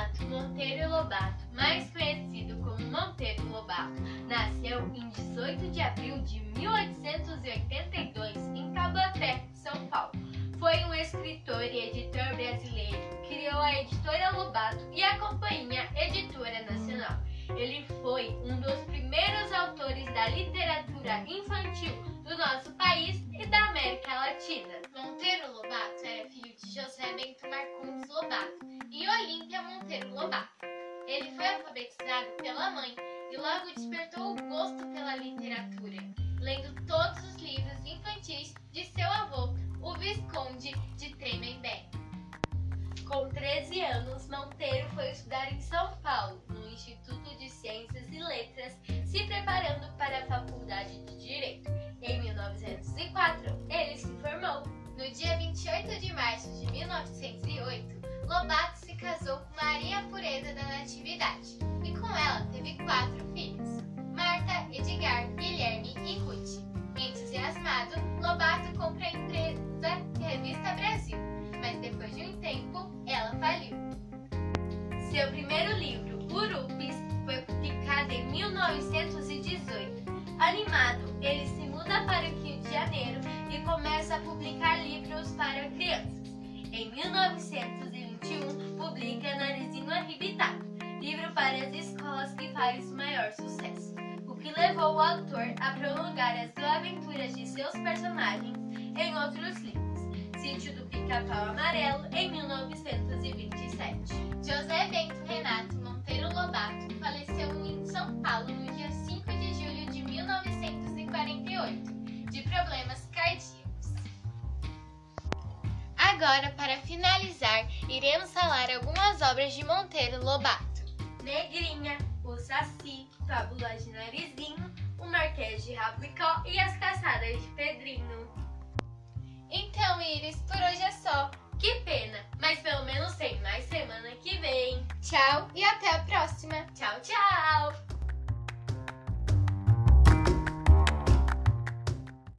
Renato Monteiro Lobato, mais conhecido como Monteiro Lobato, nasceu em 18 de abril de 1882 em Taubaté, São Paulo. Foi um escritor e editor brasileiro, criou a editora Lobato e a companhia Editora Nacional. Ele foi um dos primeiros autores da literatura infantil do nosso país e da América Latina. Monteiro Lobato Ele foi alfabetizado pela mãe e logo despertou o gosto pela literatura, lendo todos os livros infantis de seu avô, o Visconde de Tremembé. Com 13 anos, Monteiro foi estudar em São Paulo, no Instituto de Ciências e Letras, se preparando para a Faculdade de Direito. Em 1904, ele se formou. No dia 28 de março de 1908, Lobato casou com Maria Pureza da Natividade e com ela teve quatro filhos: Marta, Edgar, Guilherme e Ruth. Entusiasmado, Lobato compra a empresa Revista Brasil, mas depois de um tempo ela faliu. Seu primeiro livro, Urupes, foi publicado em 1918. Animado, ele se muda para o Rio de Janeiro e começa a publicar livros para crianças. Em 1921, publica Narizinho Arrebitado, livro para as escolas que faz maior sucesso, o que levou o autor a prolongar as aventuras de seus personagens em outros livros. Sítio do Pica-Pau Amarelo, em 1927. José Bento Renato Monteiro Lobato faleceu em São Paulo no dia 5 de julho de 1948, de problemas Agora, para finalizar, iremos falar algumas obras de Monteiro Lobato. Negrinha, o Saci, Fábula de Narizinho, o Marquês de Rapicó e as Caçadas de Pedrinho. Então, Iris, por hoje é só. Que pena, mas pelo menos tem mais semana que vem. Tchau e até